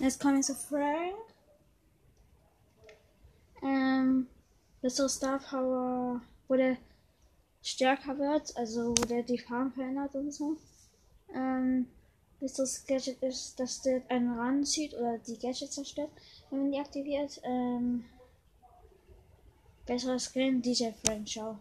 Jetzt kommen wir zu Frank. Ähm, das ist Star Power, uh, wo der stärker wird, also wo der die Farben verändert und so. Ähm, bis das Gadget ist, dass der einen ranzieht oder die Gadget zerstört, wenn man die aktiviert. Ähm, besseres Skin, DJ Frank, Show.